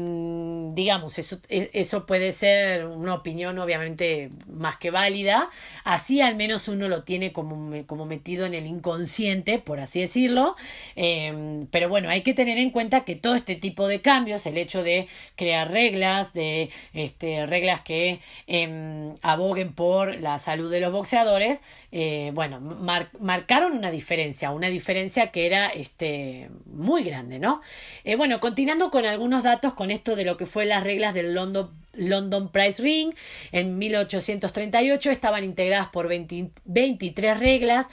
digamos, eso, e, eso puede ser una opinión obviamente más que válida, así al menos uno lo tiene como, como metido en el inconsciente, por así decirlo, eh, pero bueno, hay que tener en cuenta que todo este tipo de cambios, el hecho de crear reglas, de este, reglas que eh, aboguen por la salud de los boxeadores, eh, bueno, marcaron una diferencia, una diferencia que era este, muy grande, ¿no? Eh, bueno, continuando con algunos datos con esto de lo que fue las reglas del London, London Prize Ring. En 1838 estaban integradas por 23 reglas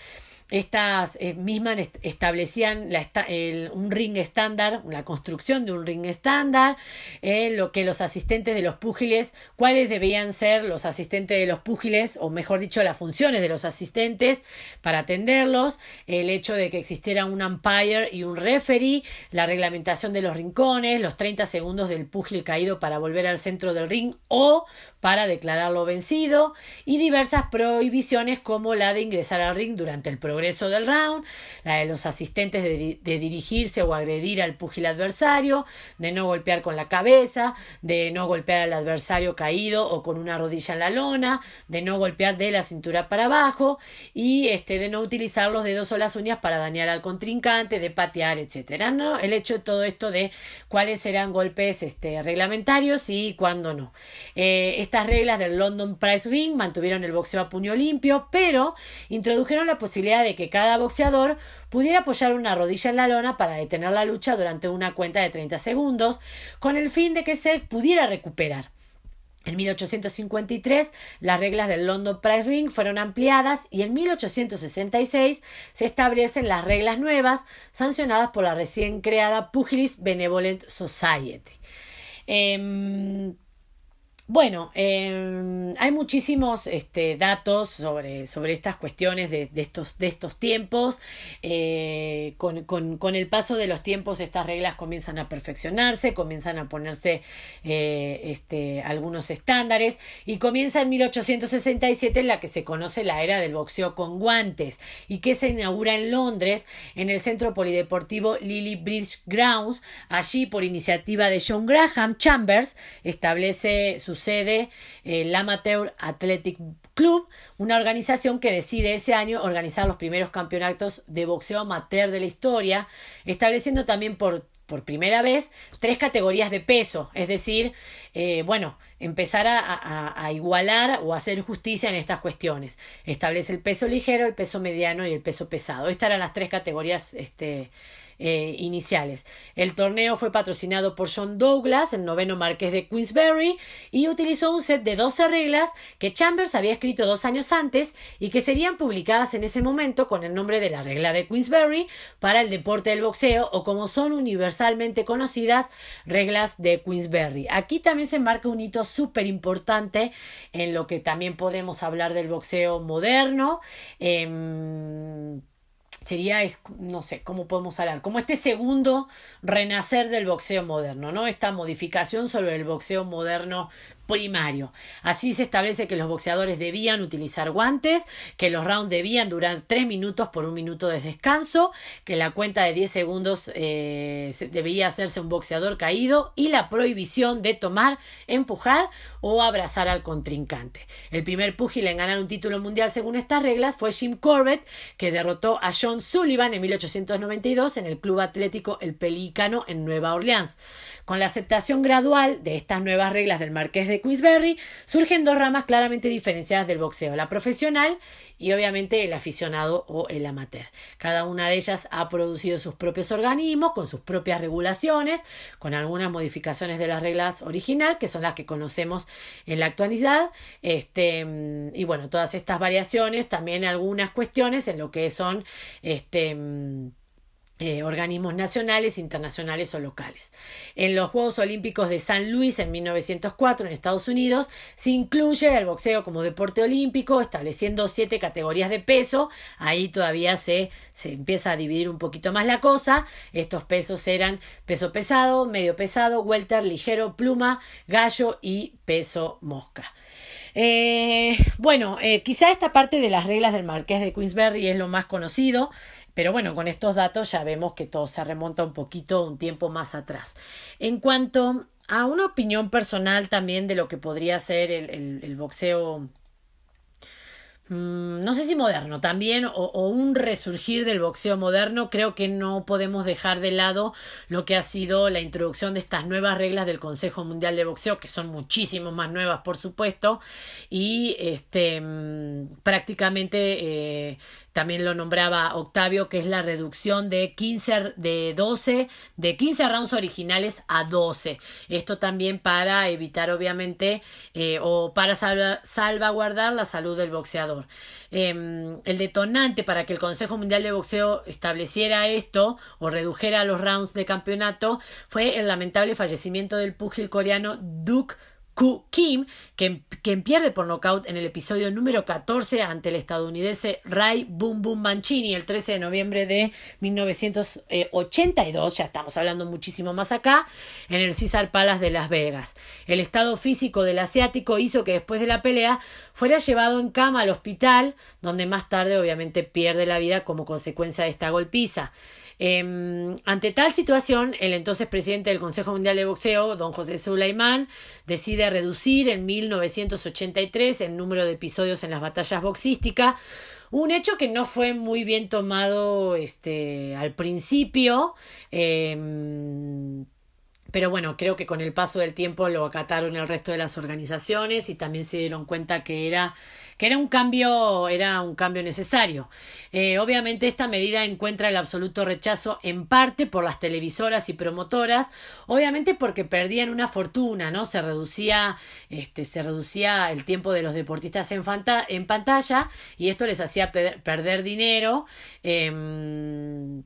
estas eh, mismas establecían la, un ring estándar, la construcción de un ring estándar, eh, lo que los asistentes de los púgiles, cuáles debían ser los asistentes de los púgiles, o mejor dicho, las funciones de los asistentes para atenderlos, el hecho de que existiera un umpire y un referee, la reglamentación de los rincones, los 30 segundos del púgil caído para volver al centro del ring o para declararlo vencido, y diversas prohibiciones como la de ingresar al ring durante el progreso del round, la de los asistentes de, dirigirse o agredir al púgil adversario, de no golpear con la cabeza, de no golpear al adversario caído o con una rodilla en la lona, de no golpear de la cintura para abajo y este de no utilizar los dedos o las uñas para dañar al contrincante, de patear, etcétera. ¿no? El hecho de todo esto de cuáles serán golpes este, reglamentarios y cuándo no. Eh, estas reglas del London Prize Ring mantuvieron el boxeo a puño limpio, pero introdujeron la posibilidad de que cada boxeador pudiera apoyar una rodilla en la lona para detener la lucha durante una cuenta de 30 segundos, con el fin de que se pudiera recuperar. En 1853 las reglas del London Prize Ring fueron ampliadas y en 1866 se establecen las reglas nuevas sancionadas por la recién creada Pugilist Benevolent Society. Em, bueno, eh, hay muchísimos este, datos sobre, sobre estas cuestiones de, de, estos, de estos tiempos. Eh, con, con, con, el paso de los tiempos estas reglas comienzan a perfeccionarse, comienzan a ponerse eh, este, algunos estándares y comienza en 1867 en la que se conoce la era del boxeo con guantes y que se inaugura en Londres en el centro polideportivo Lily Bridge Grounds. Allí, por iniciativa de John Graham Chambers, establece su sede el Amateur Athletic Club, una organización que decide ese año organizar los primeros campeonatos de boxeo amateur de la historia, estableciendo también por por primera vez tres categorías de peso, es decir, eh, bueno, empezar a, a, igualar o hacer justicia en estas cuestiones. Establece el peso ligero, el peso mediano y el peso pesado. Estas eran las tres categorías este, eh, iniciales. El torneo fue patrocinado por John Douglas, el noveno marqués de Queensberry, y utilizó un set de 12 reglas que Chambers había escrito dos años antes y que serían publicadas en ese momento con el nombre de la regla de Queensberry para el deporte del boxeo o como son universalmente conocidas reglas de Queensberry. Aquí también se marca un hito súper importante en lo que también podemos hablar del boxeo moderno. Em, sería, no sé, ¿cómo podemos hablar? Como este segundo renacer del boxeo moderno, ¿no? Esta modificación sobre el boxeo moderno primario. Así se establece que los boxeadores debían utilizar guantes, que los rounds debían durar tres minutos por un minuto de descanso, que la cuenta de 10 segundos eh, debía hacerse un boxeador caído y la prohibición de tomar, empujar o abrazar al contrincante. El primer púgil en ganar un título mundial según estas reglas fue Jim Corbett, que derrotó a John Sullivan en 1892 en el Club Atlético El Pelícano en Nueva Orleans. Con la aceptación gradual de estas nuevas reglas del Marqués de Queensberry, surgen dos ramas claramente diferenciadas del boxeo, la profesional y obviamente el aficionado o el amateur. Cada una de ellas ha producido sus propios organismos, con sus propias regulaciones, con algunas modificaciones de las reglas original, que son las que conocemos en la actualidad. Este, y bueno, todas estas variaciones, también algunas cuestiones en lo que son este, eh, organismos nacionales, internacionales o locales. En los Juegos Olímpicos de San Luis en 1904 en Estados Unidos se incluye el boxeo como deporte olímpico, estableciendo siete categorías de peso. Ahí todavía se, se empieza a dividir un poquito más la cosa. Estos pesos eran peso pesado, medio pesado, welter, ligero, pluma, gallo y peso mosca. Eh, bueno, eh, quizá esta parte de las reglas del Marqués de Queensberry es lo más conocido. Pero bueno, con estos datos ya vemos que todo se remonta un poquito, un tiempo más atrás. En cuanto a una opinión personal también de lo que podría ser el, el boxeo Mm, no sé si moderno también o, un resurgir del boxeo moderno, creo que no podemos dejar de lado lo que ha sido la introducción de estas nuevas reglas del Consejo Mundial de Boxeo, que son muchísimo más nuevas, por supuesto, y este mm, prácticamente eh, también lo nombraba Octavio, que es la reducción de 15, de 12, de 15 rounds originales a 12. Esto también para evitar, obviamente, eh, o para salvaguardar la salud del boxeador. Em, el detonante para que el Consejo Mundial de Boxeo estableciera esto o redujera los rounds de campeonato fue el lamentable fallecimiento del púgil coreano Duke Kim, quien, pierde por nocaut en el episodio número 14 ante el estadounidense Ray Boom Boom Mancini el 13 de noviembre de 1982, ya estamos hablando muchísimo más acá, en el Caesar Palace de Las Vegas. El estado físico del asiático hizo que después de la pelea fuera llevado en cama al hospital, donde más tarde obviamente pierde la vida como consecuencia de esta golpiza. Em, ante tal situación, el entonces presidente del Consejo Mundial de Boxeo, don José Sulaimán, decide reducir en 1983 el número de episodios en las batallas boxísticas, un hecho que no fue muy bien tomado este, al principio. Em, pero bueno, creo que con el paso del tiempo lo acataron el resto de las organizaciones y también se dieron cuenta que era que era un cambio, era un cambio necesario. Eh, obviamente esta medida encuentra el absoluto rechazo en parte por las televisoras y promotoras, obviamente porque perdían una fortuna, ¿no? Se reducía, este, se reducía el tiempo de los deportistas en, en pantalla y esto les hacía perder dinero. Em,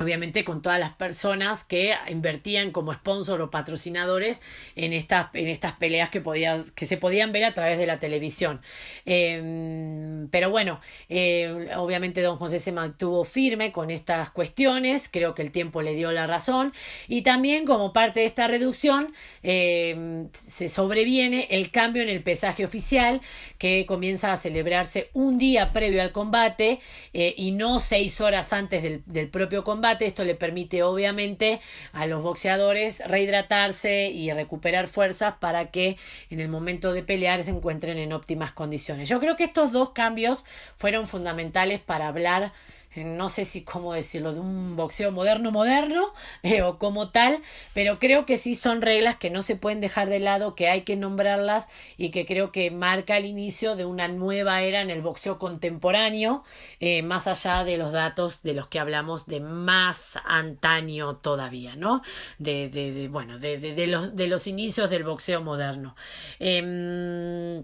obviamente con todas las personas que invertían como sponsor o patrocinadores en estas, en estas peleas que, que se podían ver a través de la televisión. Em, pero bueno, eh, obviamente don José se mantuvo firme con estas cuestiones, creo que el tiempo le dio la razón y también como parte de esta reducción em, se sobreviene el cambio en el pesaje oficial que comienza a celebrarse un día previo al combate eh, y no seis horas antes del, del propio combate esto le permite obviamente a los boxeadores rehidratarse y recuperar fuerzas para que en el momento de pelear se encuentren en óptimas condiciones. Yo creo que estos dos cambios fueron fundamentales para hablar no sé si cómo decirlo, de un boxeo moderno moderno <laughs> eh, o como tal, pero creo que sí son reglas que no se pueden dejar de lado, que hay que nombrarlas y que creo que marca el inicio de una nueva era en el boxeo contemporáneo, eh, más allá de los datos de los que hablamos de más antaño todavía, ¿no? De, de, de bueno, de, de, los, de los inicios del boxeo moderno. Eh,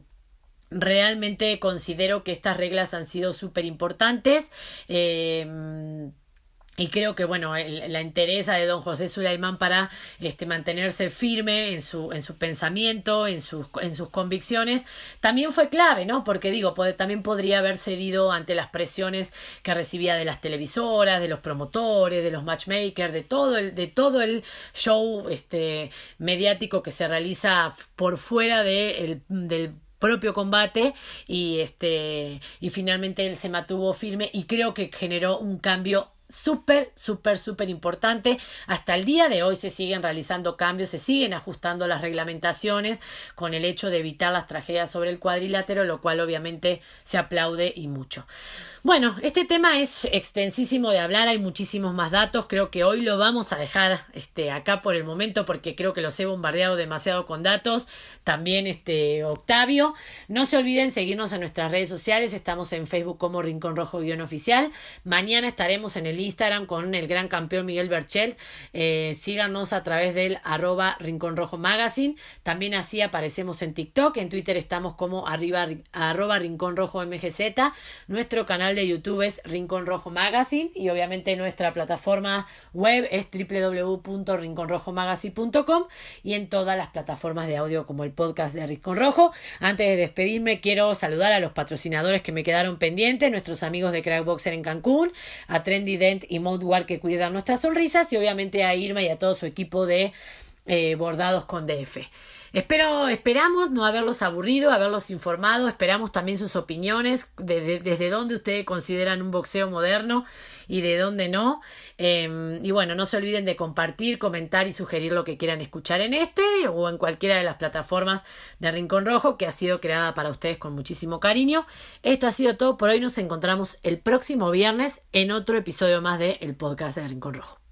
Realmente considero que estas reglas han sido súper importantes. Eh, y creo que bueno la interesa de don José Sulaimán para este mantenerse firme en su en pensamiento en sus en sus convicciones también fue clave no porque digo también podría haber cedido ante las presiones que recibía de las televisoras de los promotores de los matchmakers de todo el de todo el show este mediático que se realiza por fuera de el, del propio combate y este y finalmente él se mantuvo firme y creo que generó un cambio súper, súper, súper importante. Hasta el día de hoy se siguen realizando cambios, se siguen ajustando las reglamentaciones con el hecho de evitar las tragedias sobre el cuadrilátero, lo cual obviamente se aplaude y mucho. Bueno, este tema es extensísimo de hablar, hay muchísimos más datos, creo que hoy lo vamos a dejar este, acá por el momento porque creo que los he bombardeado demasiado con datos, también este Octavio. No se olviden seguirnos en nuestras redes sociales, estamos en Facebook como Rincón Rojo Guión Oficial, mañana estaremos en el Instagram con el gran campeón Miguel Berchel, eh, síganos a través del arroba Rincón Rojo Magazine, también así aparecemos en TikTok, en Twitter estamos como arriba, arroba Rincón Rojo MGZ, nuestro canal de YouTube es Rincón Rojo Magazine y obviamente nuestra plataforma web es www.rinconrojomagazine.com y en todas las plataformas de audio como el podcast de Rincón Rojo. Antes de despedirme quiero saludar a los patrocinadores que me quedaron pendientes, nuestros amigos de Crackboxer en Cancún, a Trendy Dent y Modewar que cuidan nuestras sonrisas y obviamente a Irma y a todo su equipo de eh, bordados con DF. Espero, esperamos no haberlos aburrido, haberlos informado, esperamos también sus opiniones, de, desde dónde ustedes consideran un boxeo moderno y de dónde no. Em, y bueno, no se olviden de compartir, comentar y sugerir lo que quieran escuchar en este o en cualquiera de las plataformas de Rincón Rojo que ha sido creada para ustedes con muchísimo cariño. Esto ha sido todo por hoy, nos encontramos el próximo viernes en otro episodio más de el podcast de Rincón Rojo.